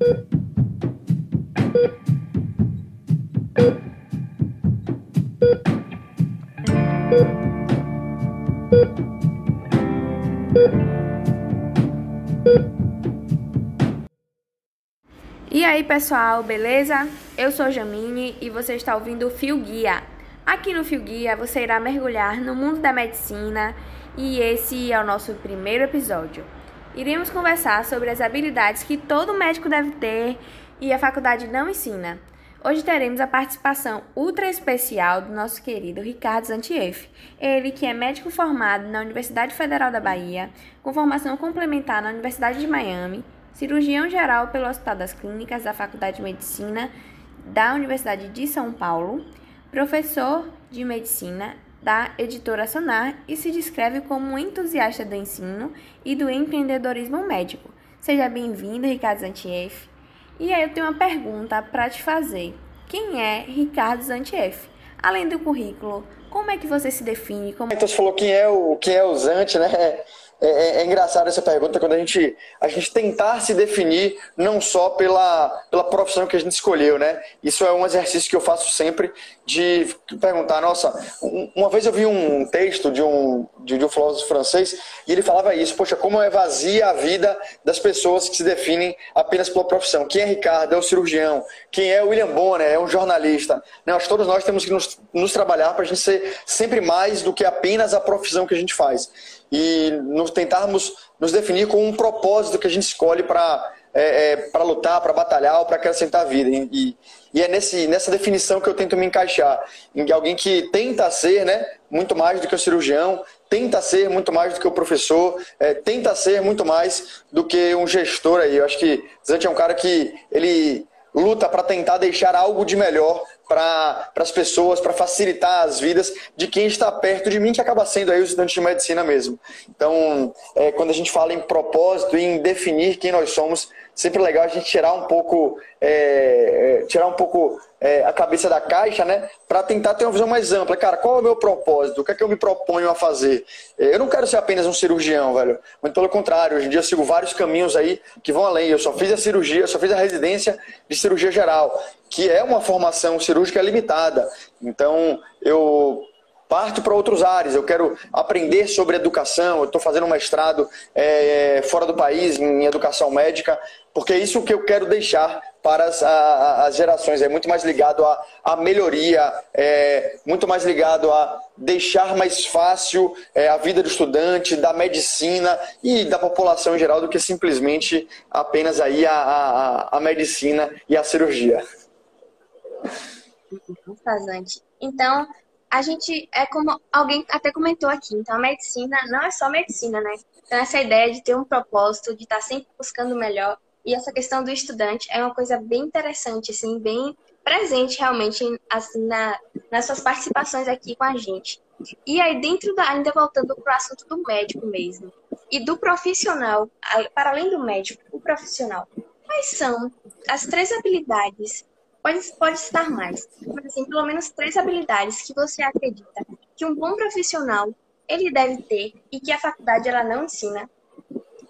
E aí pessoal, beleza? Eu sou Jamine e você está ouvindo o Fio Guia. Aqui no Fio Guia você irá mergulhar no mundo da medicina e esse é o nosso primeiro episódio. Iremos conversar sobre as habilidades que todo médico deve ter e a faculdade não ensina. Hoje teremos a participação ultra especial do nosso querido Ricardo Zantieff, ele que é médico formado na Universidade Federal da Bahia, com formação complementar na Universidade de Miami cirurgião geral pelo Hospital das Clínicas da Faculdade de Medicina da Universidade de São Paulo, professor de medicina da editora Sonar e se descreve como um entusiasta do ensino e do empreendedorismo médico. Seja bem-vindo, Ricardo Zantieff. E aí eu tenho uma pergunta para te fazer. Quem é Ricardo Zantieff? Além do currículo, como é que você se define? Como... Então você falou quem é o, quem é o Zante, né? É, é, é, engraçado essa pergunta quando a gente, a gente tentar se definir não só pela, pela profissão que a gente escolheu, né? Isso é um exercício que eu faço sempre de perguntar, nossa, uma vez eu vi um texto de um, de, um filósofo francês e ele falava isso, poxa, como é vazia a vida das pessoas que se definem apenas pela profissão. Quem é Ricardo? É o cirurgião. Quem é William Bonner? É um jornalista. Nós, todos nós temos que nos, nos trabalhar para a gente ser sempre mais do que apenas a profissão que a gente faz e nos tentarmos nos definir com um propósito que a gente escolhe para é, é, para lutar, para batalhar ou para acrescentar vida. E, e, é nesse, nessa definição que eu tento me encaixar. Em alguém que tenta ser né, muito mais do que o cirurgião, tenta ser muito mais do que o professor, é, tenta ser muito mais do que um gestor aí. Eu acho que Zante é um cara que ele luta para tentar deixar algo de melhor para as pessoas, para facilitar as vidas de quem está perto de mim, que acaba sendo aí o estudante de medicina mesmo. Então, é, quando a gente fala em propósito, em definir quem nós somos, sempre legal a gente tirar um pouco, é, é tirar um pouco é, a cabeça da caixa, né? Para tentar ter uma visão mais ampla. Cara, qual é o meu propósito? O que é que eu me proponho a fazer? É, eu não quero ser apenas um cirurgião, velho. Muito pelo contrário, hoje em dia eu sigo vários caminhos aí que vão além. Eu só fiz a cirurgia, eu só fiz a residência de cirurgia geral, que é uma formação cirúrgica limitada. Então, eu parto para outros áreas. Eu quero aprender sobre educação. Eu estou fazendo um mestrado é, fora do país em educação médica, porque é isso que eu quero deixar para as, a, as gerações. É muito mais ligado à, à melhoria, é muito mais ligado a deixar mais fácil é, a vida do estudante, da medicina e da população em geral do que simplesmente apenas aí a, a, a medicina e a cirurgia. Bastante. Então, a gente é como alguém até comentou aqui, então a medicina não é só medicina, né? Então essa ideia de ter um propósito, de estar sempre buscando o melhor e essa questão do estudante é uma coisa bem interessante, assim, bem presente realmente assim na, nas suas participações aqui com a gente. E aí dentro da, ainda voltando para o assunto do médico mesmo e do profissional, para além do médico, o profissional, quais são as três habilidades Pode, pode estar mais. Mas, assim, pelo menos três habilidades que você acredita que um bom profissional ele deve ter e que a faculdade ela não ensina.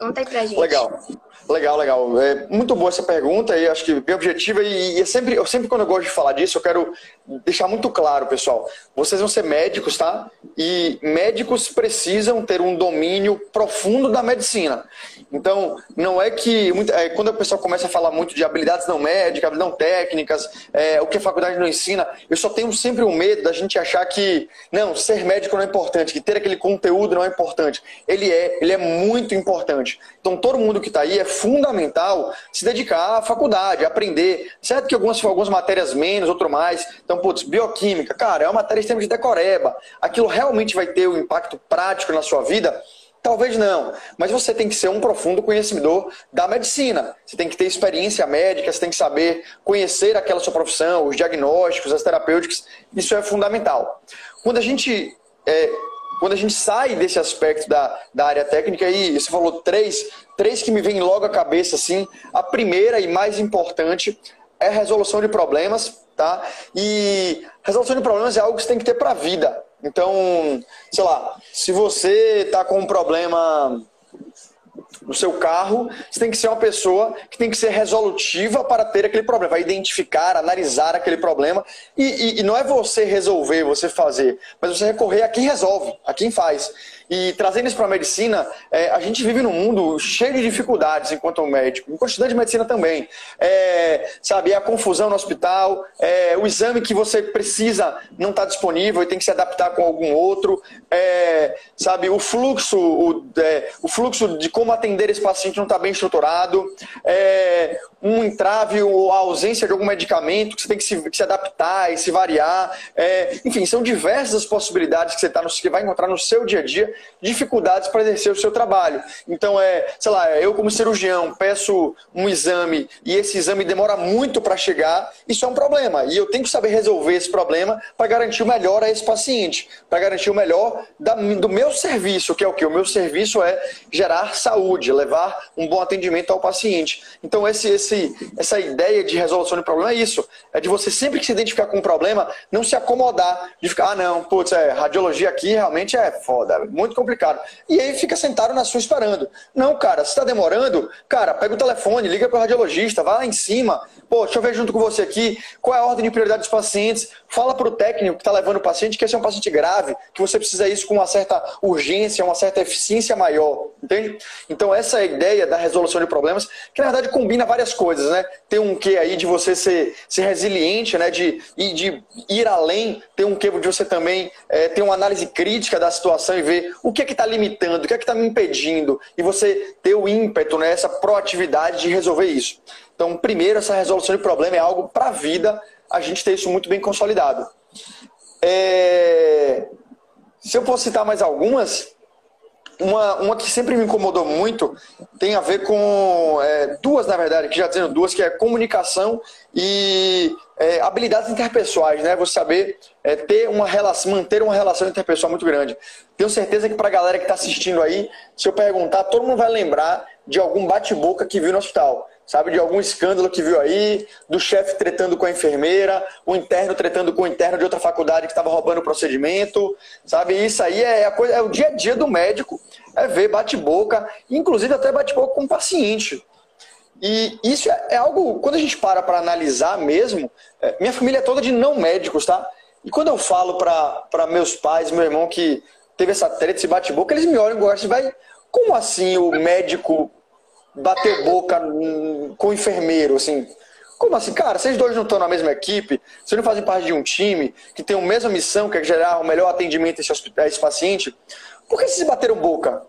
Conta aí pra gente. Legal. Legal, legal. É muito boa essa pergunta e acho que bem objetiva e, é sempre, eu sempre quando eu gosto de falar disso, eu quero deixar muito claro, pessoal. Vocês vão ser médicos, tá? E médicos precisam ter um domínio profundo da medicina. Então, não é que é, quando o pessoal começa a falar muito de habilidades não médicas, não técnicas, é, o que a faculdade não ensina, eu só tenho sempre o medo da gente achar que não, ser médico não é importante, que ter aquele conteúdo não é importante. Ele é, ele é muito importante. Então, todo mundo que está aí é fundamental se dedicar à faculdade, aprender. Certo que algumas, algumas matérias menos, outras mais. Então, putz, bioquímica, cara, é uma matéria extremamente decoreba. Aquilo realmente vai ter um impacto prático na sua vida? Talvez não, mas você tem que ser um profundo conhecedor da medicina. Você tem que ter experiência médica, você tem que saber conhecer aquela sua profissão, os diagnósticos, as terapêuticas. Isso é fundamental. Quando a gente é, quando a gente sai desse aspecto da, da área técnica, e você falou três, três que me vêm logo à cabeça, assim. A primeira e mais importante é resolução de problemas, tá? E resolução de problemas é algo que você tem que ter para a vida. Então, sei lá, se você está com um problema no seu carro, você tem que ser uma pessoa que tem que ser resolutiva para ter aquele problema, vai identificar, analisar aquele problema. E, e, e não é você resolver, você fazer, mas você recorrer a quem resolve, a quem faz. E trazendo isso para a medicina, é, a gente vive num mundo cheio de dificuldades enquanto médico, enquanto estudante de medicina também. É, sabe, é a confusão no hospital, é, o exame que você precisa não está disponível e tem que se adaptar com algum outro, é, sabe, o fluxo, o, é, o, fluxo de como atender esse paciente não está bem estruturado, é, um entrave ou a ausência de algum medicamento que você tem que se, que se adaptar e se variar. enfim, são diversas as possibilidades que você, tá no, que vai encontrar no seu dia a dia dificuldades para exercer o seu trabalho. Então, é, sei lá, eu como cirurgião peço um exame e esse exame demora muito para chegar, isso é um problema. E eu tenho que saber resolver esse problema para garantir o melhor a esse paciente, para garantir o melhor da, do meu serviço, que é o que? O meu serviço é gerar saúde, levar um bom atendimento ao paciente. Então, esse, esse, essa ideia de resolução de problema é isso. É de você sempre que se identificar com um problema, não se acomodar, de ficar, ah, não, putz, é, radiologia aqui realmente é foda, muito muito complicado. E aí fica sentado na sua esperando. Não, cara, se está demorando, cara, pega o telefone, liga para o radiologista, vai lá em cima. Pô, deixa eu ver junto com você aqui qual é a ordem de prioridade dos pacientes. Fala para o técnico que está levando o paciente que esse é um paciente grave, que você precisa isso com uma certa urgência, uma certa eficiência maior. Entende? Então, essa é ideia da resolução de problemas, que na verdade combina várias coisas, né? Tem um quê aí de você ser, ser resiliente, né? De, de ir além, tem um quê de você também é, ter uma análise crítica da situação e ver o que é que está limitando, o que é que está me impedindo, e você ter o ímpeto, né, essa proatividade de resolver isso. Então, primeiro, essa resolução de problema é algo para a vida, a gente ter isso muito bem consolidado. É... Se eu posso citar mais algumas, uma, uma que sempre me incomodou muito tem a ver com é, duas, na verdade, que já dizendo duas, que é comunicação e é, habilidades interpessoais, né? Você saber é, ter uma relação, manter uma relação interpessoal muito grande. Tenho certeza que para a galera que está assistindo aí, se eu perguntar, todo mundo vai lembrar de algum bate-boca que viu no hospital sabe, de algum escândalo que viu aí, do chefe tretando com a enfermeira, o interno tretando com o interno de outra faculdade que estava roubando o procedimento, sabe? Isso aí é, a coisa, é o dia a dia do médico, é ver bate-boca, inclusive até bate-boca com o paciente. E isso é, é algo, quando a gente para para analisar mesmo, é, minha família é toda de não médicos, tá? E quando eu falo para meus pais, meu irmão que teve essa treta, esse bate-boca, eles me olham e gostam, vai, como assim o médico bater boca com o enfermeiro, assim. Como assim, cara? Vocês dois não estão na mesma equipe, vocês não fazem parte de um time que tem a mesma missão, que é gerar o melhor atendimento a esse, a esse paciente. Por que vocês bateram boca?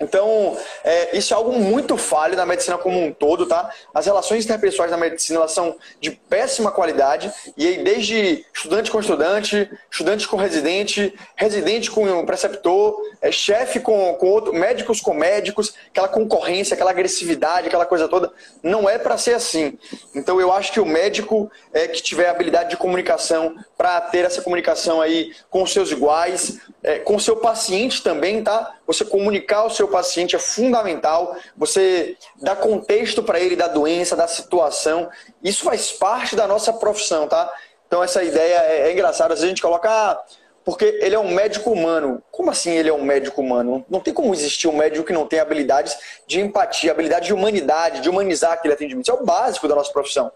Então, é, isso é algo muito falho na medicina como um todo, tá? As relações interpessoais na medicina são de péssima qualidade, e aí desde estudante com estudante, estudante com residente, residente com preceptor, é, chefe com, com outro, médicos com médicos, aquela concorrência, aquela agressividade, aquela coisa toda, não é para ser assim. Então, eu acho que o médico é, que tiver habilidade de comunicação para ter essa comunicação aí com os seus iguais, é, com seu paciente também, tá? Você comunicar o seu paciente é fundamental. Você dar contexto para ele da doença, da situação. Isso faz parte da nossa profissão, tá? Então essa ideia é, é engraçada. Às vezes a gente coloca, ah, porque ele é um médico humano. Como assim ele é um médico humano? Não tem como existir um médico que não tem habilidades de empatia, habilidade de humanidade, de humanizar aquele atendimento. Isso é o básico da nossa profissão.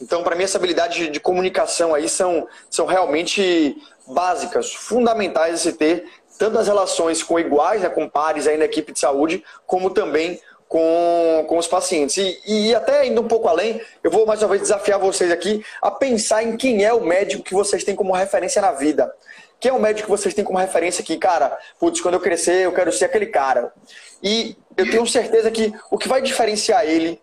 Então, para mim, essa habilidade de, de comunicação aí são, são realmente básicas, fundamentais a se ter, tanto nas relações com iguais, né, com pares aí na equipe de saúde, como também com, com os pacientes. E, e até indo um pouco além, eu vou mais uma vez desafiar vocês aqui a pensar em quem é o médico que vocês têm como referência na vida. Quem é o médico que vocês têm como referência aqui? Cara, putz, quando eu crescer, eu quero ser aquele cara. E eu tenho certeza que o que vai diferenciar ele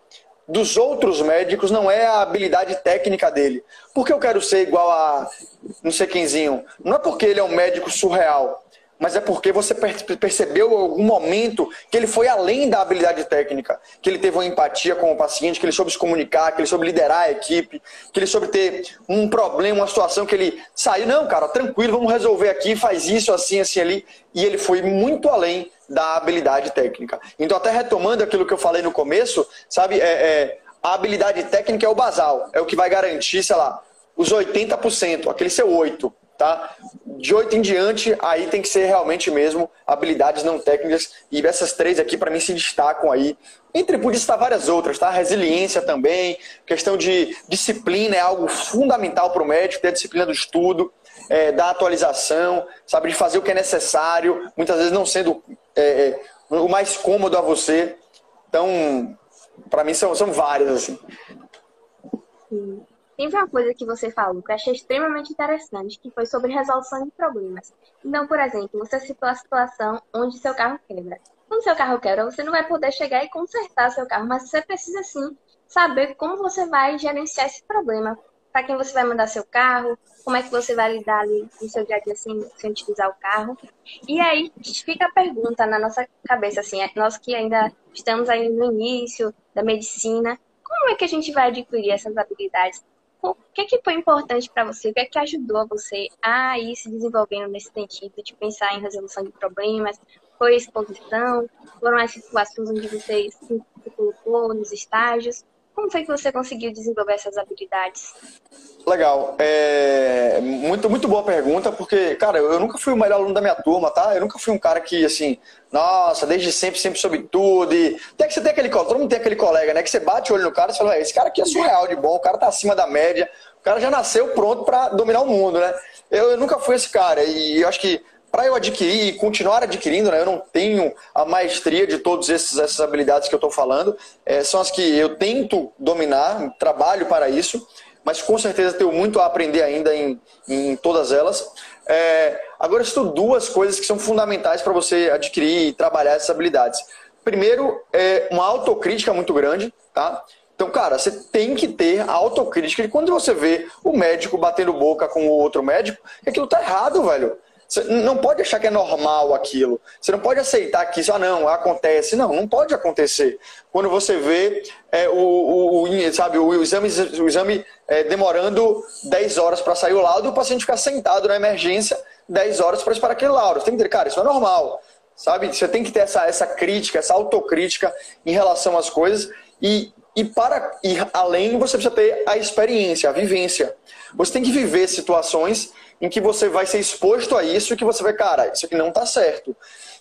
dos outros médicos não é a habilidade técnica dele. Por que eu quero ser igual a não sei quemzinho? Não é porque ele é um médico surreal, mas é porque você percebeu em algum momento que ele foi além da habilidade técnica, que ele teve uma empatia com o paciente, que ele soube se comunicar, que ele soube liderar a equipe, que ele soube ter um problema, uma situação que ele saiu, não, cara, tranquilo, vamos resolver aqui, faz isso, assim, assim, ali, e ele foi muito além da habilidade técnica. Então, até retomando aquilo que eu falei no começo, sabe, é, é, a habilidade técnica é o basal, é o que vai garantir, sei lá, os 80%, aquele seu 8%. Tá? De 8 em diante, aí tem que ser realmente mesmo habilidades não técnicas. E essas três aqui, para mim, se destacam aí. Entre podia estar várias outras, tá? Resiliência também, questão de disciplina é algo fundamental para o médico, ter a disciplina do estudo, é, da atualização, sabe, de fazer o que é necessário, muitas vezes não sendo é, é o mais cômodo a você. Então, para mim, são, são várias, assim. Sim. Tem uma coisa que você falou que eu achei extremamente interessante, que foi sobre resolução de problemas. Então, por exemplo, você citou a situação onde seu carro quebra. Quando seu carro quebra, você não vai poder chegar e consertar seu carro, mas você precisa sim saber como você vai gerenciar esse problema. Para quem você vai mandar seu carro, como é que você vai lidar ali no seu dia a dia sem, sem utilizar o carro. E aí fica a pergunta na nossa cabeça, assim, é, nós que ainda estamos aí no início da medicina, como é que a gente vai adquirir essas habilidades? O que, que foi importante para você? O que é que ajudou você a ir se desenvolvendo nesse sentido de pensar em resolução de problemas? Foi exposição? Foram as situações onde você se colocou nos estágios? Como foi que você conseguiu desenvolver essas habilidades? Legal. É muito, muito boa pergunta, porque, cara, eu nunca fui o melhor aluno da minha turma, tá? Eu nunca fui um cara que, assim, nossa, desde sempre, sempre soube tudo. E que você tem aquele todo mundo tem aquele colega, né? Que você bate o olho no cara e fala, esse cara aqui é surreal de bom, o cara tá acima da média, o cara já nasceu pronto para dominar o mundo, né? Eu, eu nunca fui esse cara. E eu acho que para eu adquirir e continuar adquirindo, né, eu não tenho a maestria de todas essas habilidades que eu estou falando, é, são as que eu tento dominar, trabalho para isso, mas com certeza tenho muito a aprender ainda em, em todas elas. É, agora, estou duas coisas que são fundamentais para você adquirir e trabalhar essas habilidades. Primeiro, é uma autocrítica muito grande, tá? Então, cara, você tem que ter autocrítica de quando você vê o médico batendo boca com o outro médico, que aquilo tá errado, velho. Você não pode achar que é normal aquilo. Você não pode aceitar que isso, ah, não, acontece. Não, não pode acontecer. Quando você vê é, o, o, o, sabe, o exame, o exame é, demorando 10 horas para sair o laudo e o paciente ficar sentado na emergência 10 horas para esperar aquele laudo. Você tem que dizer, cara, isso é normal. Sabe? Você tem que ter essa, essa crítica, essa autocrítica em relação às coisas. E, e para ir além, você precisa ter a experiência, a vivência. Você tem que viver situações em que você vai ser exposto a isso e que você vai, cara, isso aqui não está certo.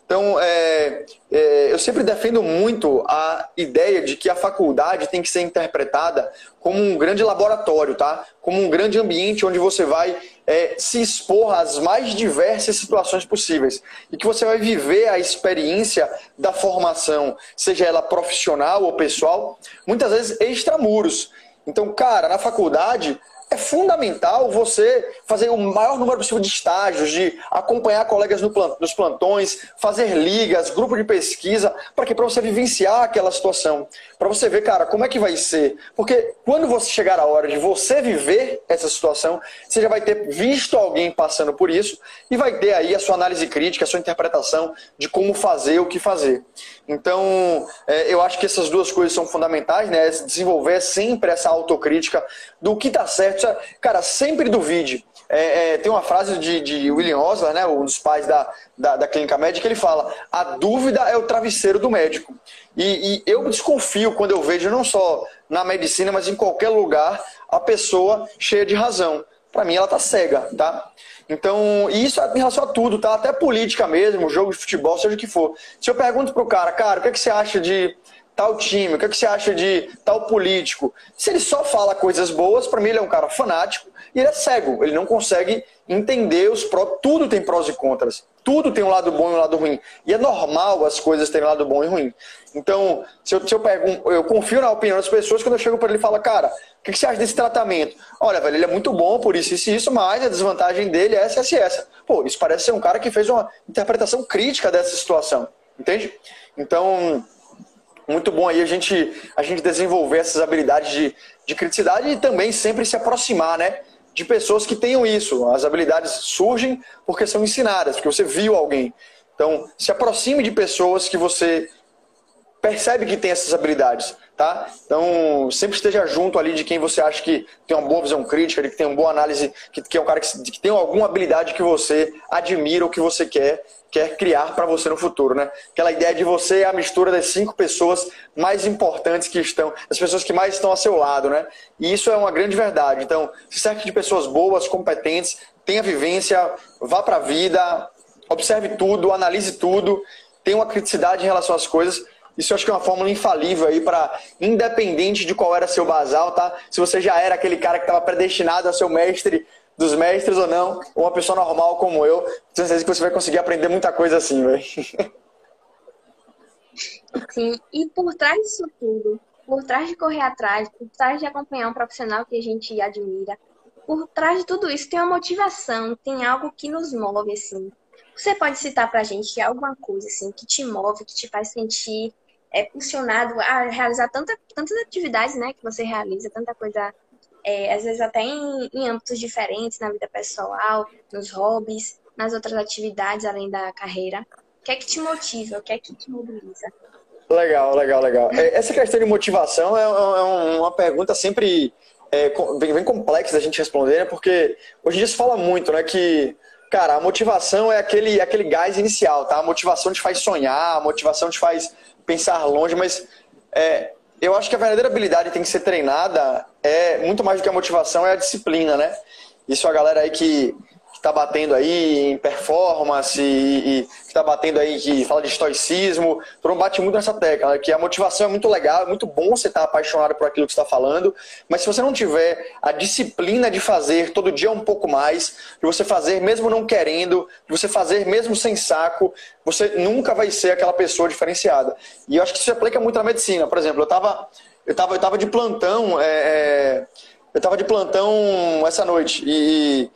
Então, é, é, eu sempre defendo muito a ideia de que a faculdade tem que ser interpretada como um grande laboratório, tá? Como um grande ambiente onde você vai é, se expor às mais diversas situações possíveis e que você vai viver a experiência da formação, seja ela profissional ou pessoal, muitas vezes extramuros. Então, cara, na faculdade é fundamental você fazer o maior número possível de estágios, de acompanhar colegas nos plantões, fazer ligas, grupo de pesquisa, para que para você vivenciar aquela situação, para você ver, cara, como é que vai ser. Porque quando você chegar a hora de você viver essa situação, você já vai ter visto alguém passando por isso e vai ter aí a sua análise crítica, a sua interpretação de como fazer, o que fazer. Então, é, eu acho que essas duas coisas são fundamentais, né? Desenvolver sempre essa autocrítica do que está certo. Cara, sempre duvide. É, é, tem uma frase de, de, William Osler, né, um dos pais da, da, da, clínica médica, ele fala: a dúvida é o travesseiro do médico. E, e eu desconfio quando eu vejo, não só na medicina, mas em qualquer lugar, a pessoa cheia de razão. Para mim, ela tá cega, tá? Então, e isso é em relação a tudo, tá? Até política mesmo, jogo de futebol, seja o que for. Se eu pergunto pro cara, cara, o que, é que você acha de tal time? O que, é que você acha de tal político? Se ele só fala coisas boas, para mim ele é um cara fanático e ele é cego. Ele não consegue entender os pró. Tudo tem prós e contras. Tudo tem um lado bom e um lado ruim. E é normal as coisas terem lado bom e ruim. Então, se eu, se eu pergunto, eu confio na opinião das pessoas quando eu chego para ele e falo, cara, o que, você acha desse tratamento? Olha, velho, ele é muito bom por isso, isso e isso, mas a desvantagem dele é essa, essa e essa. Pô, isso parece ser um cara que fez uma interpretação crítica dessa situação, entende? Então, muito bom aí a gente, a gente desenvolver essas habilidades de, de criticidade e também sempre se aproximar, né? De pessoas que tenham isso. As habilidades surgem porque são ensinadas, porque você viu alguém. Então, se aproxime de pessoas que você percebe que tem essas habilidades. tá? Então, sempre esteja junto ali de quem você acha que tem uma boa visão crítica, que tem uma boa análise, que, que é um cara que, que tem alguma habilidade que você admira ou que você quer quer criar para você no futuro, né? Aquela ideia de você é a mistura das cinco pessoas mais importantes que estão, as pessoas que mais estão ao seu lado, né? E isso é uma grande verdade. Então, se cerque de pessoas boas, competentes, tenha vivência, vá para a vida, observe tudo, analise tudo, tenha uma criticidade em relação às coisas. Isso eu acho que é uma fórmula infalível aí para, independente de qual era seu basal, tá? Se você já era aquele cara que estava predestinado a ser o mestre dos mestres ou não, ou uma pessoa normal como eu, tenho certeza que você vai conseguir aprender muita coisa assim, velho. Sim, e por trás disso tudo, por trás de correr atrás, por trás de acompanhar um profissional que a gente admira, por trás de tudo isso tem uma motivação, tem algo que nos move, assim. Você pode citar pra gente alguma coisa, assim, que te move, que te faz sentir é, funcionado a realizar tanta, tantas atividades, né, que você realiza, tanta coisa é, às vezes até em, em âmbitos diferentes, na vida pessoal, nos hobbies, nas outras atividades além da carreira? O que é que te motiva? O que é que te mobiliza? Legal, legal, legal. É, essa questão de motivação é, é uma pergunta sempre é, bem, bem, complexa da gente responder, né? porque hoje em dia se fala muito né, que, cara, a motivação é aquele, aquele gás inicial, tá? A motivação te faz sonhar, a motivação te faz pensar longe, mas é, eu acho que a verdadeira habilidade tem que ser treinada é muito mais do que a motivação, é a disciplina, né? Isso a galera aí que, está batendo aí em performance e, e está batendo aí que fala de estoicismo, todo bate muito nessa tecla, né? que a motivação é muito legal, é muito bom você estar tá apaixonado por aquilo que está falando, mas se você não tiver a disciplina de fazer todo dia um pouco mais, de você fazer mesmo não querendo, de você fazer mesmo sem saco, você nunca vai ser aquela pessoa diferenciada. E eu acho que isso se aplica muito na medicina. Por exemplo, eu estava eu tava, eu tava de plantão, é, é, eu estava de plantão essa noite e e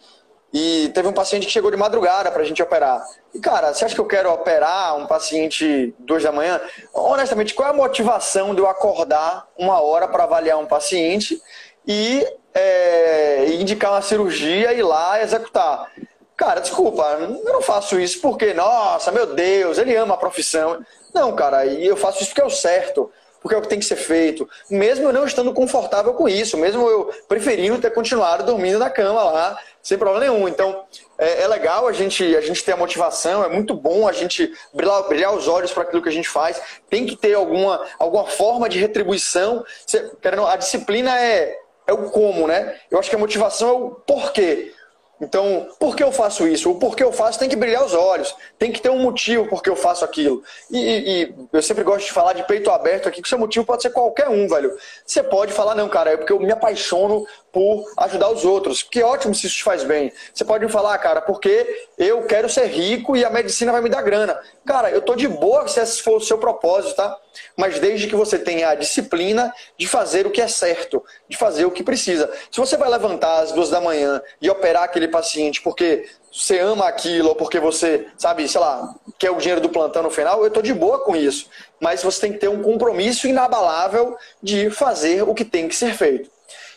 teve um paciente que chegou de madrugada para a gente operar. E, cara, você acha que eu quero operar um paciente duas da manhã? Honestamente, qual é a motivação de eu acordar uma hora para avaliar um paciente e é, indicar uma cirurgia e ir lá executar? Cara, desculpa, eu não faço isso porque, nossa, meu Deus, ele ama a profissão. Não, cara, e eu faço isso porque é o certo porque é o que tem que ser feito. Mesmo eu não estando confortável com isso, mesmo eu preferindo ter continuado dormindo na cama lá, sem problema nenhum. Então, é, é, legal a gente, a gente ter a motivação, é muito bom a gente brilhar, brilhar os olhos para aquilo que a gente faz. Tem que ter alguma, alguma forma de retribuição. Você, a disciplina é, é o como, né? Eu acho que a motivação é o porquê. Então, por que eu faço isso? O porquê eu faço tem que brilhar os olhos, tem que ter um motivo por que eu faço aquilo. E, e, eu sempre gosto de falar de peito aberto aqui, que o seu motivo pode ser qualquer um, velho. Você pode falar, não, cara, é porque eu me apaixono por ajudar os outros. Que ótimo se isso te faz bem. Você pode me falar, cara, porque eu quero ser rico e a medicina vai me dar grana. Cara, eu tô de boa se esse for o seu propósito, tá? Mas desde que você tenha a disciplina de fazer o que é certo, de fazer o que precisa. Se você vai levantar às duas da manhã e operar aquele paciente porque você ama aquilo ou porque você, sabe, sei lá, quer o dinheiro do plantão no final, eu tô de boa com isso. Mas você tem que ter um compromisso inabalável de fazer o que tem que ser feito.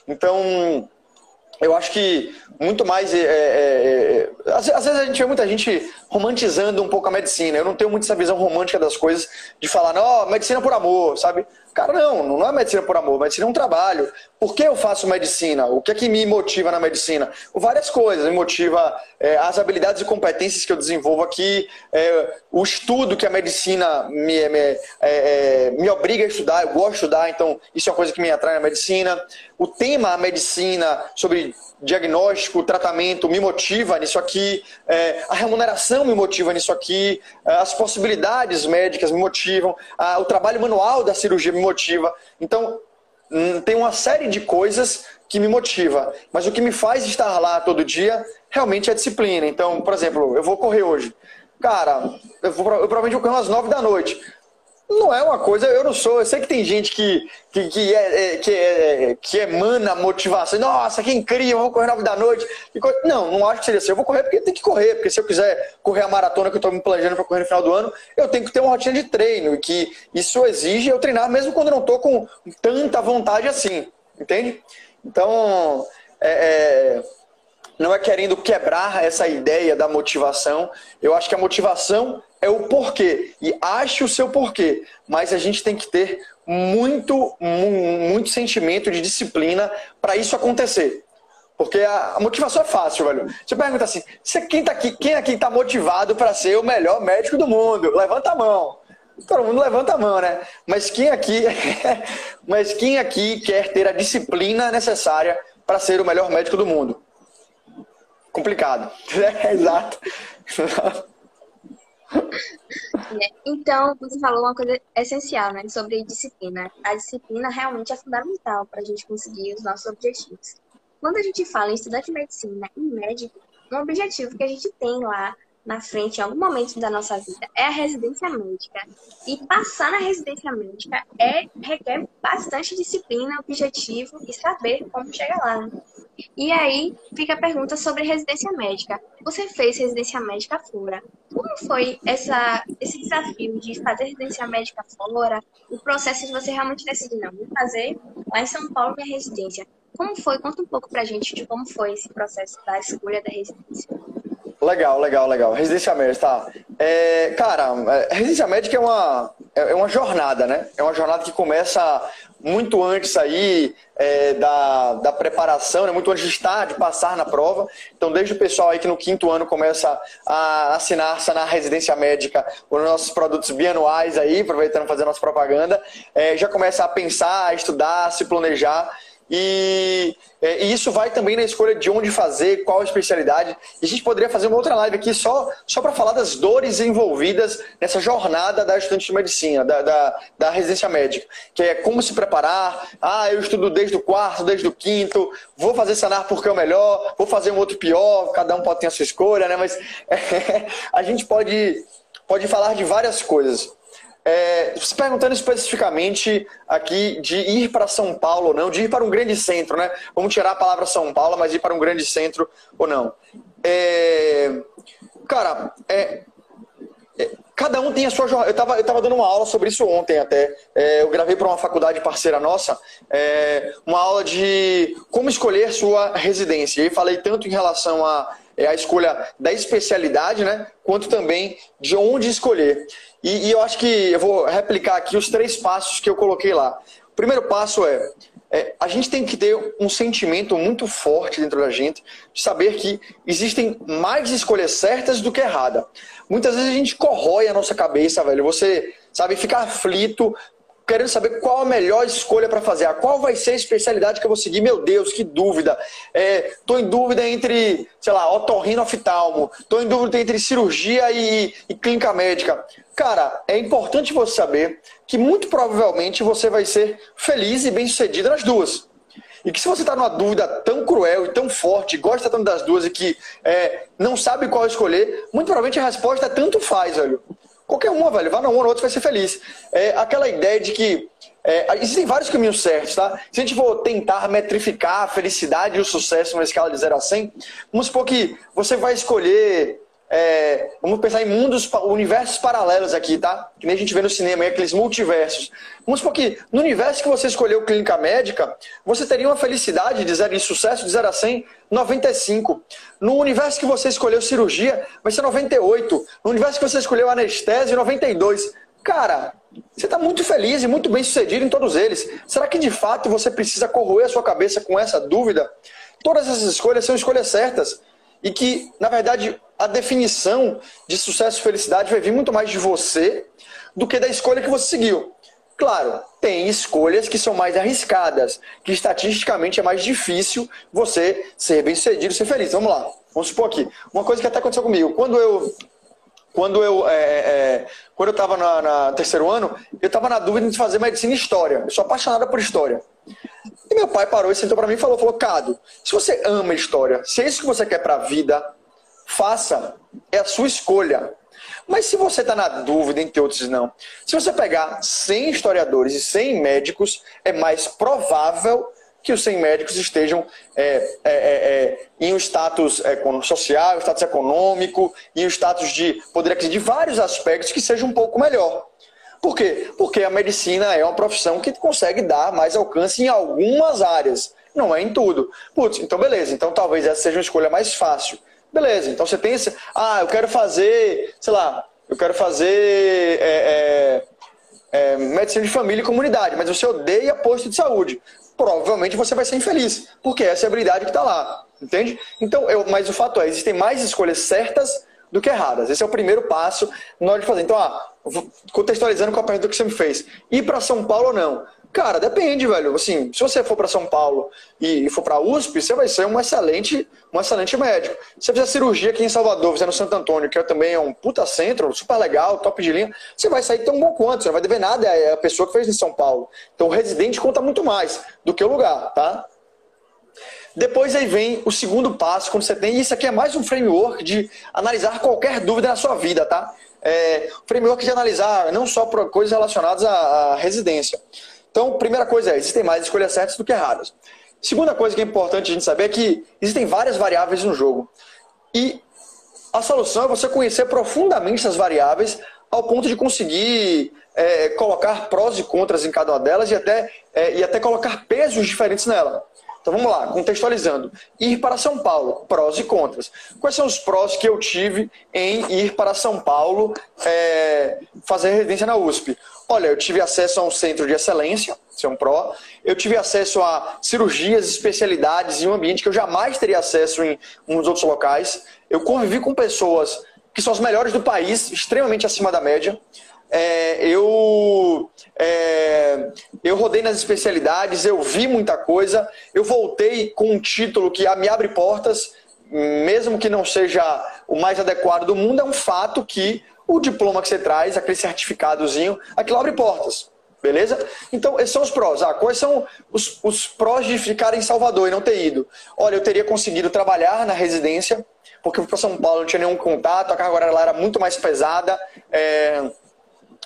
Então, eu acho que muito mais. É, é, é, é, às, vezes a gente vê muita gente romantizando um pouco a medicina. Eu não tenho muito essa visão romântica das coisas de falar, não, medicina por amor, sabe? Cara, não, não é medicina por amor, medicina é um trabalho. Por que eu faço medicina? O que é que me motiva na medicina? Várias coisas. Me motiva é, as habilidades e competências que eu desenvolvo aqui, é, o estudo que a medicina me, me, é, é, me obriga a estudar, eu gosto de estudar, então isso é uma coisa que me atrai na medicina. O tema a medicina sobre diagnóstico, tratamento me motiva nisso aqui, é, a remuneração me motiva nisso aqui, é, as possibilidades médicas me motivam, a, o trabalho manual da cirurgia me motiva. Então, hum, tem uma série de coisas que me motiva, mas o que me faz estar lá todo dia realmente é a disciplina. Então, por exemplo, eu vou correr hoje. Cara, eu, vou, eu provavelmente vou correr às nove da noite não é uma coisa, eu não sou, eu sei que tem gente que, que, que, é, é, que, é, que emana motivação, nossa, que incrível, vou correr nove da noite. Não, não acho que seria assim, eu vou correr porque tem que correr, porque se eu quiser correr a maratona que eu estou me planejando para correr no final do ano, eu tenho que ter uma rotina de treino, e que isso exige eu treinar mesmo quando eu não estou com tanta vontade assim, entende? Então, é, é não é querendo quebrar essa ideia da motivação. Eu acho que a motivação é o porquê. E ache o seu porquê. Mas a gente tem que ter muito, muito sentimento de disciplina para isso acontecer. Porque a, motivação é fácil, velho. Você pergunta assim: você, quem, tá aqui, quem aqui está motivado para ser o melhor médico do mundo? Levanta a mão. Todo mundo levanta a mão, né? Mas quem aqui, mas quem aqui quer ter a disciplina necessária para ser o melhor médico do mundo? Complicado. É, exato. É, então, você falou uma coisa essencial, né, sobre disciplina. A disciplina realmente é fundamental para a gente conseguir os nossos objetivos. Quando a gente fala em estudante de medicina e médico, um objetivo que a gente tem lá na frente, em algum momento da nossa vida, é a residência médica. E passar na residência médica é, requer bastante disciplina, objetivo e saber como chegar lá. Né? E aí fica a pergunta sobre residência médica. Você fez residência médica fora. Como foi essa, esse desafio de fazer residência médica fora? O processo de você realmente decidir, não, vou fazer lá em São Paulo minha residência. Como foi? Conta um pouco pra gente de como foi esse processo da escolha da residência. Legal, legal, legal. Residência médica, tá. É, cara, é, residência médica é uma, é, é uma jornada, né? É uma jornada que começa muito antes aí é, da, da preparação, né? muito antes de estar, de passar na prova. Então, desde o pessoal aí que no quinto ano começa a assinar-se na residência médica os nossos produtos bianuais aí, aproveitando fazer nossa propaganda, é, já começa a pensar, a estudar, a se planejar. E, é, e, isso vai também na escolha de onde fazer, qual especialidade. E a gente poderia fazer uma outra live aqui só, só para falar das dores envolvidas nessa jornada da estudante de medicina, da, da, da, residência médica, que é como se preparar. Ah, eu estudo desde o quarto, desde o quinto, vou fazer sanar porque é o melhor, vou fazer um outro pior, cada um pode ter a sua escolha, né? Mas é, a gente pode, pode falar de várias coisas. É, se perguntando especificamente aqui de ir para São Paulo ou não, de ir para um grande centro, né? Vamos tirar a palavra São Paulo, mas ir para um grande centro ou não. É, cara, é, é cada um tem a sua jornada. Eu estava eu tava dando uma aula sobre isso ontem até. É, eu gravei para uma faculdade parceira nossa é, uma aula de como escolher sua residência. E falei tanto em relação a é a escolha da especialidade, né? Quanto também de onde escolher. E, e, eu acho que eu vou replicar aqui os três passos que eu coloquei lá. O primeiro passo é, é, a gente tem que ter um sentimento muito forte dentro da gente de saber que existem mais escolhas certas do que erradas. Muitas vezes a gente corrói a nossa cabeça, velho. Você, sabe, fica aflito querendo saber qual a melhor escolha para fazer. Qual vai ser a especialidade que eu vou seguir? Meu Deus, que dúvida. É, em dúvida entre, sei lá, otorrino-oftalmo. Estou em dúvida entre cirurgia e, e clínica médica. Cara, é importante você saber que muito provavelmente você vai ser feliz e bem sucedido nas duas. E que se você está numa dúvida tão cruel e tão forte, gosta tanto das duas e que é, não sabe qual escolher, muito provavelmente a resposta é tanto faz, velho. Qualquer uma, velho. Vá na uma, na outra, vai ser feliz. É aquela ideia de que é, existem vários caminhos certos, tá? Se a gente for tentar metrificar a felicidade e o sucesso numa escala de 0 a 100, vamos supor que você vai escolher. É, vamos pensar em mundos, universos paralelos aqui, tá? Que nem a gente vê no cinema, aqueles multiversos. Vamos supor que no universo que você escolheu clínica médica, você teria uma felicidade de zero, de sucesso de 0 a 100, 95. No universo que você escolheu cirurgia, vai ser 98. No universo que você escolheu anestesia, 92. Cara, você está muito feliz e muito bem sucedido em todos eles. Será que de fato você precisa corroer a sua cabeça com essa dúvida? Todas essas escolhas são escolhas certas. E que, na verdade, a definição de sucesso e felicidade vai vir muito mais de você do que da escolha que você seguiu. Claro, tem escolhas que são mais arriscadas, que estatisticamente é mais difícil você ser bem sucedido, ser feliz. Vamos lá, vamos supor aqui. Uma coisa que até aconteceu comigo. Quando eu quando eu é, é, quando eu estava no terceiro ano, eu estava na dúvida de fazer medicina e história. Eu sou apaixonada por história. E meu pai parou e sentou para mim e falou, falou, Cado, se você ama história, se é isso que você quer para a vida, faça. É a sua escolha. Mas se você está na dúvida, entre outros não, se você pegar 100 historiadores e 100 médicos, é mais provável que os 100 médicos estejam é, é, é, é em um status social, status econômico, em um status de poder de vários aspectos que seja um pouco melhor. Por quê? Porque a medicina é uma profissão que consegue dar mais alcance em algumas áreas, não é em tudo. Putz, então beleza, então talvez essa seja uma escolha mais fácil. Beleza, então você tem esse. Ah, eu quero fazer, sei lá, eu quero fazer é, é, é, medicina de família e comunidade, mas você odeia posto de saúde. Provavelmente você vai ser infeliz, porque essa é a habilidade que está lá. Entende? Então, eu, mas o fato é, existem mais escolhas certas do que erradas. Esse é o primeiro passo na hora de fazer. Então, ah, contextualizando com a pergunta que você me fez. Ir para São Paulo ou não? Cara, depende, velho. Assim, se você for para São Paulo e for para USP, você vai ser um excelente, um excelente médico. Se você fizer cirurgia aqui em Salvador, fizer no Santo Antônio, que é também é um puta centro, super legal, top de linha, você vai sair tão bom quanto. Você não vai dever nada é a pessoa que fez em São Paulo. Então, o residente conta muito mais do que o lugar, tá? Depois aí vem o segundo passo, quando você tem. Isso aqui é mais um framework de analisar qualquer dúvida na sua vida, tá? É, framework de analisar não só coisas relacionadas à, à residência. Então, primeira coisa é, existem mais escolhas certas do que erradas. Segunda coisa que é importante a gente saber é que existem várias variáveis no jogo. E a solução é você conhecer profundamente essas variáveis ao ponto de conseguir é, colocar prós e contras em cada uma delas e até, é, e até colocar pesos diferentes nela. Então vamos lá, contextualizando. Ir para São Paulo, prós e contras. Quais são os prós que eu tive em ir para São Paulo é, fazer residência na USP? Olha, eu tive acesso a um centro de excelência, é um pró. Eu tive acesso a cirurgias, especialidades em um ambiente que eu jamais teria acesso em uns outros locais. Eu convivi com pessoas que são as melhores do país, extremamente acima da média. É, eu, é, eu rodei nas especialidades, eu vi muita coisa, eu voltei com um título que me abre portas, mesmo que não seja o mais adequado do mundo, é um fato que o diploma que você traz, aquele certificadozinho, aquilo abre portas. Beleza? Então, esses são os prós. Ah, quais são os, os prós de ficar em Salvador e não ter ido? Olha, eu teria conseguido trabalhar na residência, porque eu fui para São Paulo, não tinha nenhum contato, a carga horária lá era muito mais pesada. É,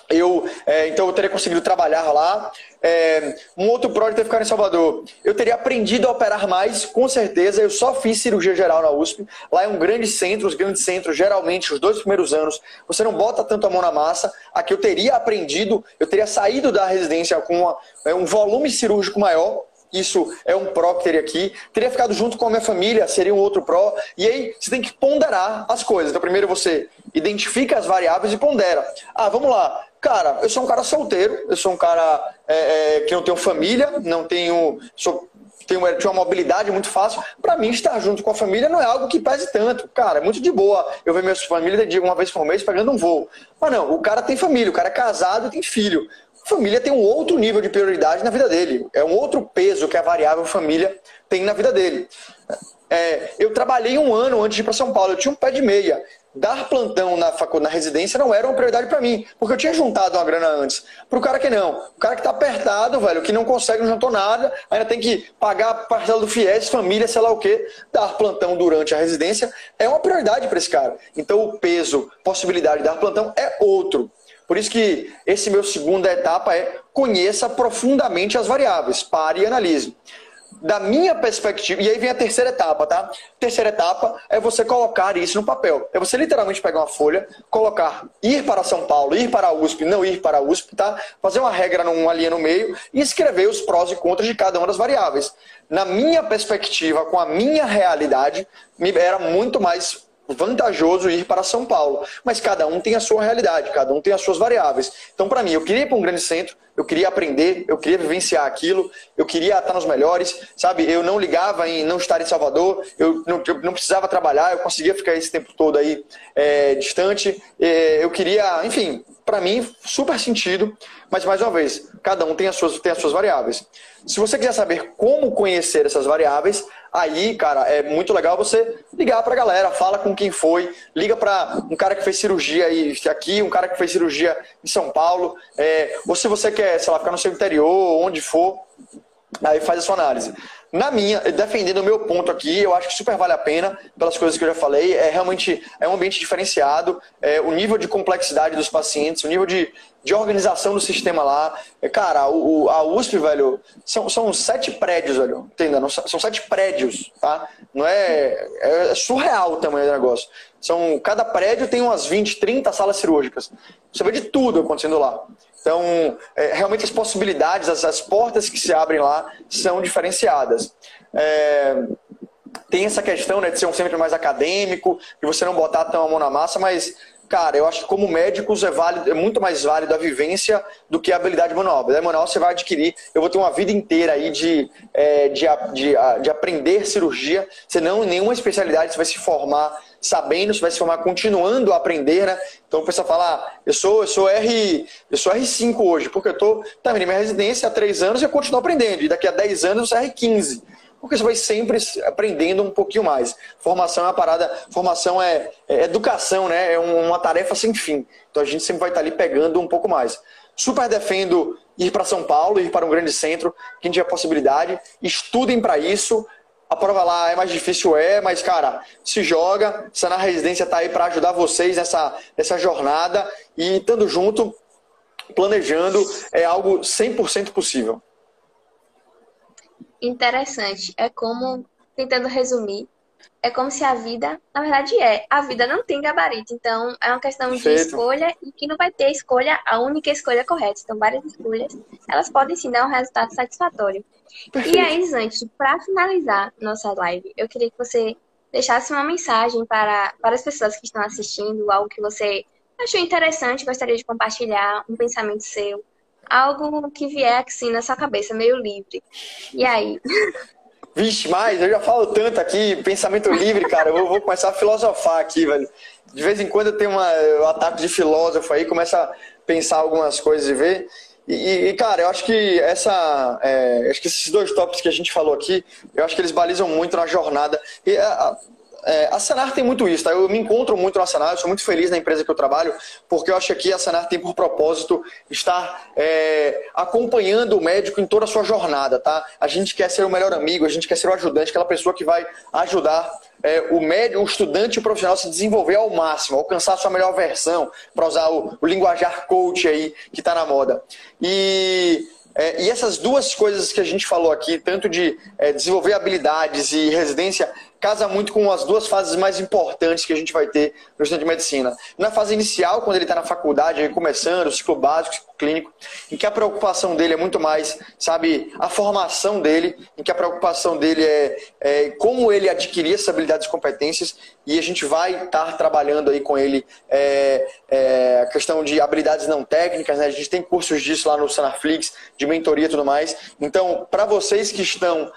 eu, é, então eu teria conseguido trabalhar lá. É, um outro pró de ter ficado em Salvador. Eu teria aprendido a operar mais, com certeza. Eu só fiz cirurgia geral na USP. Lá é um grande centro, os grandes centros, geralmente, os dois primeiros anos, você não bota tanto a mão na massa. Aqui eu teria aprendido, eu teria saído da residência com uma, é, um volume cirúrgico maior. Isso é um pró que teria aqui. Teria ficado junto com a minha família, seria um outro pró. E aí você tem que ponderar as coisas. Então, primeiro você identifica as variáveis e pondera. Ah, vamos lá. Cara, eu sou um cara solteiro, eu sou um cara é, é, que não tenho família, não tenho. Sou, tenho, tenho uma mobilidade muito fácil. Para mim, estar junto com a família não é algo que pese tanto. Cara, é muito de boa. Eu ver minha família de uma vez por mês pegando um voo. Mas não, o cara tem família, o cara é casado tem filho. Família tem um outro nível de prioridade na vida dele. É um outro peso que a variável família tem na vida dele. É, eu trabalhei um ano antes de ir para São Paulo, eu tinha um pé de meia dar plantão na, na residência não era uma prioridade para mim, porque eu tinha juntado uma grana antes. Para o cara que não, o cara que está apertado, velho, que não consegue, não juntou nada, ainda tem que pagar a parcela do FIES, família, sei lá o quê, dar plantão durante a residência é uma prioridade para esse cara. Então o peso, possibilidade de dar plantão é outro. Por isso que esse meu segunda etapa é conheça profundamente as variáveis, pare e analise da minha perspectiva, e aí vem a terceira etapa, tá? Terceira etapa é você colocar isso no papel. É você literalmente pegar uma folha, colocar ir para São Paulo, ir para a USP, não ir para a USP, tá? Fazer uma regra numa linha no meio e escrever os prós e contras de cada uma das variáveis. Na minha perspectiva, com a minha realidade, era muito mais vantajoso ir para São Paulo. Mas cada um tem a sua realidade, cada um tem as suas variáveis. Então, para mim, eu queria ir para um grande centro, eu queria aprender, eu queria vivenciar aquilo, eu queria estar nos melhores, sabe? Eu não ligava em não estar em Salvador, eu não, eu não precisava trabalhar, eu conseguia ficar esse tempo todo aí é, distante. É, eu queria, enfim, para mim, super sentido, mas mais uma vez, cada um tem as suas, tem as suas variáveis. Se você quiser saber como conhecer essas variáveis, aí, cara, é muito legal você ligar para a galera, fala com quem foi, liga para um cara que fez cirurgia aí, aqui, um cara que fez cirurgia em São Paulo, é, ou se você quer, sei lá, ficar no seu interior, onde for, aí faz a sua análise. Na minha, defendendo o meu ponto aqui, eu acho que super vale a pena, pelas coisas que eu já falei, é realmente é um ambiente diferenciado, é, o nível de complexidade dos pacientes, o nível de, de organização do sistema lá. É, cara, o, a USP, velho, são, são sete prédios, velho, entendeu? São sete prédios, tá? Não é, é surreal o tamanho do negócio. São, cada prédio tem umas 20, 30 salas cirúrgicas. Você vê de tudo acontecendo lá. Então, é, realmente as possibilidades, as, as, portas que se abrem lá são diferenciadas. É, tem essa questão né, de ser um centro mais acadêmico, de você não botar tão a mão na massa, mas cara, eu acho que como médicos é, válido, é muito mais válido a vivência do que a habilidade manual. A habilidade manual você vai adquirir, eu vou ter uma vida inteira aí de, é, de, de, de, aprender cirurgia, senão em nenhuma especialidade você vai se formar sabendo, você vai se formar continuando a aprender, né? Então o pessoal fala, ah, eu sou, eu sou R, eu sou R5 hoje, porque eu estou terminando minha residência há três anos e eu continuo aprendendo, e daqui a 10 anos eu sou R15 porque você vai sempre aprendendo um pouquinho mais. Formação é uma parada, formação é, é educação, né? É uma tarefa sem fim. Então a gente sempre vai estar ali pegando um pouco mais. Super defendo ir para São Paulo, ir para um grande centro, quem tiver possibilidade, estudem para isso. A prova lá é mais difícil, é, mas, cara, se joga. na Residência está aí para ajudar vocês nessa, nessa jornada e estando junto, planejando, é algo 100% possível interessante. É como, tentando resumir, é como se a vida, na verdade é, a vida não tem gabarito, então é uma questão de escolha e que não vai ter escolha, a única escolha correta. Então, várias escolhas, elas podem sim dar um resultado satisfatório. Perfeito. E aí, Zante, para finalizar nossa live, eu queria que você deixasse uma mensagem para, para as pessoas que estão assistindo, algo que você achou interessante, gostaria de compartilhar, um pensamento seu, algo que vier assim na sua cabeça, meio livre. E aí? Vixe, mas eu já falo tanto aqui, pensamento livre, cara. Eu vou, vou começar a filosofar aqui, velho. De vez em quando eu tenho uma, um ataque de filósofo aí, começa a pensar algumas coisas e ver. E, e, cara, eu acho que essa. É, acho que esses dois tópicos que a gente falou aqui, eu acho que eles balizam muito na jornada. E a, é, a Senar tem muito isso, tá? Eu me encontro muito na Senar, sou muito feliz na empresa que eu trabalho, porque eu acho que a Senar tem por propósito estar é, acompanhando o médico em toda a sua jornada, tá? A gente quer ser o melhor amigo, a gente quer ser o ajudante, aquela pessoa que vai ajudar é, o médico, o estudante e o profissional se desenvolver ao máximo, alcançar a sua melhor versão, para usar o, o linguajar coach aí que está na moda. E é, e essas duas coisas que a gente falou aqui, tanto de é, desenvolver habilidades e residência, casa muito com as duas fases mais importantes que a gente vai ter no estudante de medicina. Na fase inicial, quando ele está na faculdade, começando, o ciclo básico, ciclo clínico, em que a preocupação dele é muito mais, sabe, a formação dele, em que a preocupação dele é, é como ele adquirir essas habilidades e competências, e a gente vai estar trabalhando aí com ele é, é, a questão de habilidades não técnicas, né? A gente tem cursos disso lá no Sanarflix, de mentoria e tudo mais. Então, para vocês que estão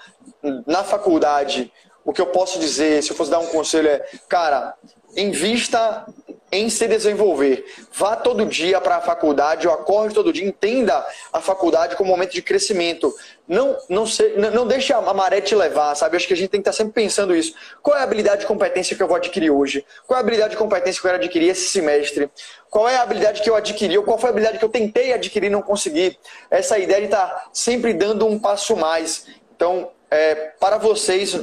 na faculdade o que eu posso dizer, se eu fosse dar um conselho, é, cara, invista em se desenvolver. Vá todo dia para a faculdade, ou acorde todo dia, entenda a faculdade como um momento de crescimento. Não, não, se, não deixe a maré te levar, sabe? Acho que a gente tem que estar sempre pensando isso. Qual é a habilidade e competência que eu vou adquirir hoje? Qual é a habilidade e competência que eu quero adquirir esse semestre? Qual é a habilidade que eu adquiri? Ou qual foi a habilidade que eu tentei adquirir e não consegui? Essa ideia de estar sempre dando um passo mais. Então, é, para vocês,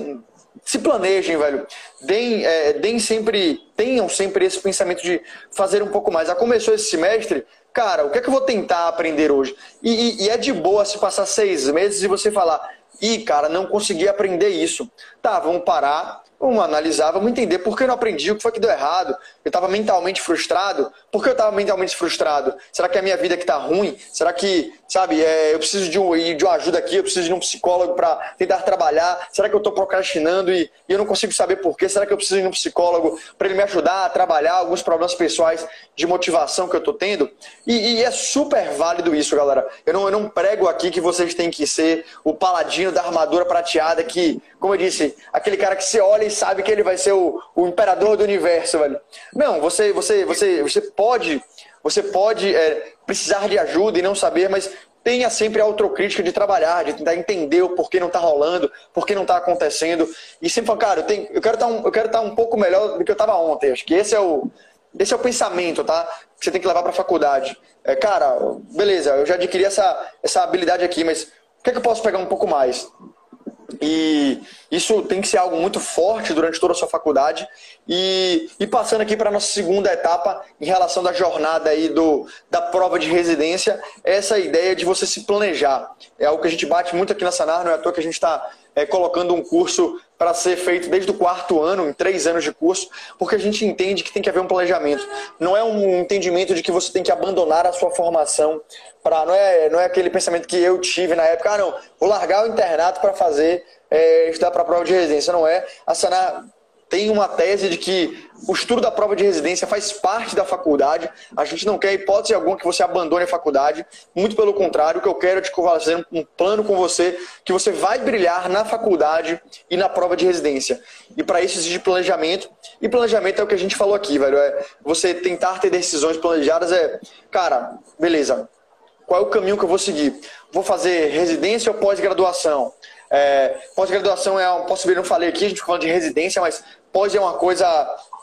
se planejem, velho. Deem, é, deem sempre, tenham sempre esse pensamento de fazer um pouco mais. Já começou esse semestre, cara, o que é que eu vou tentar aprender hoje? E, e, e é de boa se passar seis meses e você falar, ih, cara, não consegui aprender isso. Tá, vamos parar, Vamos analisar, vamos entender por que eu não aprendi, o que foi que deu errado. Eu estava mentalmente frustrado. Por que eu estava mentalmente frustrado? Será que é a minha vida que está ruim? Será que, sabe, é, eu preciso de, um, de uma ajuda aqui, eu preciso de um psicólogo para tentar trabalhar? Será que eu estou procrastinando e, e, eu não consigo saber por quê? Será que eu preciso de um psicólogo para ele me ajudar a trabalhar alguns problemas pessoais de motivação que eu estou tendo? E, e, é super válido isso, galera. Eu não, eu não prego aqui que vocês têm que ser o paladino da armadura prateada que, como eu disse, aquele cara que você olha sabe que ele vai ser o, o imperador do universo, velho. Não, você, você, você, você pode, você pode é, precisar de ajuda e não saber, mas tenha sempre a autocrítica de trabalhar, de tentar entender o porquê não está rolando, porquê não está acontecendo. E sempre falar, cara, eu, tenho, eu quero tá um, estar tá um pouco melhor do que eu estava ontem. Acho que esse é o, esse é o pensamento, tá? Que você tem que levar para a faculdade. É, cara, beleza, eu já adquiri essa, essa habilidade aqui, mas o que, é que eu posso pegar um pouco mais? E isso tem que ser algo muito forte durante toda a sua faculdade. E, e passando aqui para a nossa segunda etapa, em relação da jornada aí do, da prova de residência, essa ideia de você se planejar. É algo que a gente bate muito aqui na Sanar, não é à toa que a gente está é, colocando um curso para ser feito desde o quarto ano, em três anos de curso, porque a gente entende que tem que haver um planejamento. Não é um entendimento de que você tem que abandonar a sua formação não é não é aquele pensamento que eu tive na época, ah não, vou largar o internato para fazer é, estudar para a prova de residência, não é. A Sana tem uma tese de que o estudo da prova de residência faz parte da faculdade. A gente não quer hipótese alguma que você abandone a faculdade. Muito pelo contrário, o que eu quero é te fazer um plano com você que você vai brilhar na faculdade e na prova de residência. E para isso exige planejamento. E planejamento é o que a gente falou aqui, velho. É você tentar ter decisões planejadas. É, cara, beleza. Qual é o caminho que eu vou seguir? Vou fazer residência ou pós-graduação? É, pós-graduação é posso ver, não falei aqui, a gente falando de residência, mas pós é uma coisa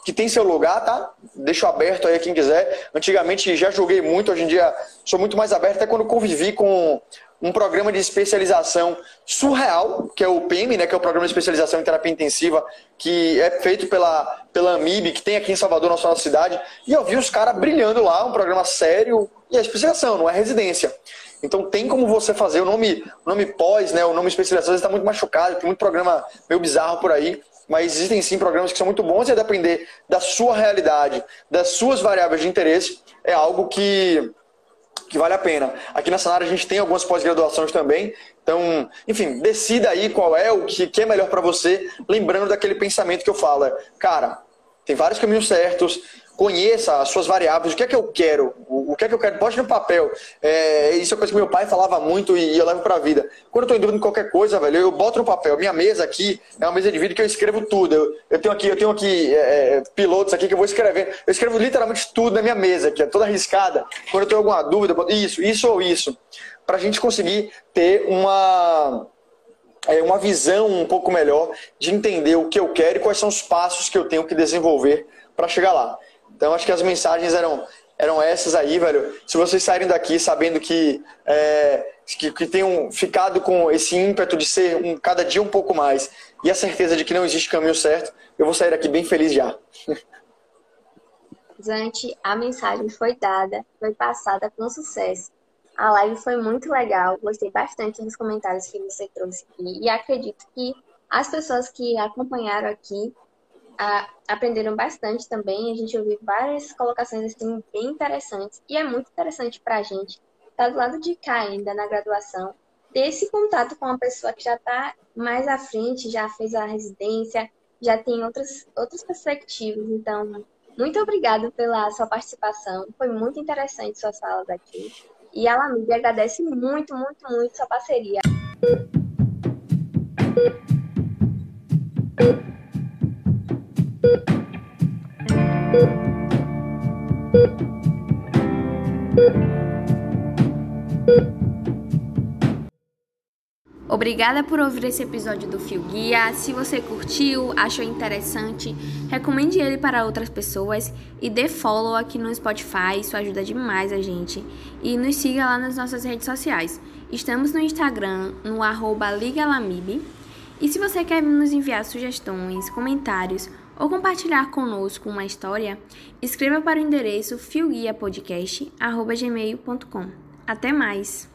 que tem seu lugar, tá? Deixo aberto aí quem quiser. Antigamente já joguei muito, hoje em dia sou muito mais aberto, até quando convivi com um programa de especialização surreal, que é o PEM, né, que é o Programa de Especialização em Terapia Intensiva, que é feito pela, pela AMIB, que tem aqui em Salvador, na nossa cidade, e eu vi os caras brilhando lá, um programa sério, e é especialização, não é residência. Então tem como você fazer o nome, o nome pós, né, o nome especialização está muito machucado, tem muito programa meio bizarro por aí, mas existem sim programas que são muito bons e a depender da sua realidade, das suas variáveis de interesse, é algo que, que vale a pena. Aqui na Sanara a gente tem algumas pós-graduações também, então, enfim, decida aí qual é o que, que é melhor para você, lembrando daquele pensamento que eu falo, é, cara, tem vários caminhos certos, conheça as suas variáveis, o que é que eu quero, o que é que eu quero, bote no papel. É, isso é coisa que meu pai falava muito e eu levo pra vida. Quando eu tô em dúvida em qualquer coisa, velho, eu boto no papel. Minha mesa aqui é uma mesa de vídeo que eu escrevo tudo. Eu, eu tenho aqui, eu tenho aqui é, é pilotos aqui que eu vou escrevendo. Eu escrevo literalmente tudo na minha mesa, que é toda arriscada. Quando eu tenho alguma dúvida, eu boto isso, isso ou isso. Pra gente conseguir ter uma é, uma visão um pouco melhor de entender o que eu quero e quais são os passos que eu tenho que desenvolver para chegar lá. Então acho que as mensagens eram, eram essas aí, velho. Se vocês saírem daqui sabendo que, é, que, que tenham ficado com esse ímpeto de ser um, cada dia um pouco mais e a certeza de que não existe caminho certo, eu vou sair daqui bem feliz já. Zante, a mensagem foi dada, foi passada com sucesso. A live foi muito legal, gostei bastante dos comentários que você trouxe aqui e acredito que as pessoas que acompanharam aqui a, aprenderam bastante também. A gente ouviu várias colocações assim, bem interessantes. E é muito interessante para a gente estar tá do lado de cá ainda na graduação, ter esse contato com uma pessoa que já está mais à frente, já fez a residência, já tem outras, outras perspectivas. Então, muito obrigada pela sua participação. Foi muito interessante suas falas aqui. E a Lamig agradece muito, muito, muito sua parceria. Obrigada por ouvir esse episódio do Fio Guia. Se você curtiu, achou interessante, recomende ele para outras pessoas e dê follow aqui no Spotify, isso ajuda demais a gente. E nos siga lá nas nossas redes sociais. Estamos no Instagram, no arroba Ligalamib. E se você quer nos enviar sugestões, comentários ou compartilhar conosco uma história, escreva para o endereço fioguiapodcast.gmail.com. Até mais!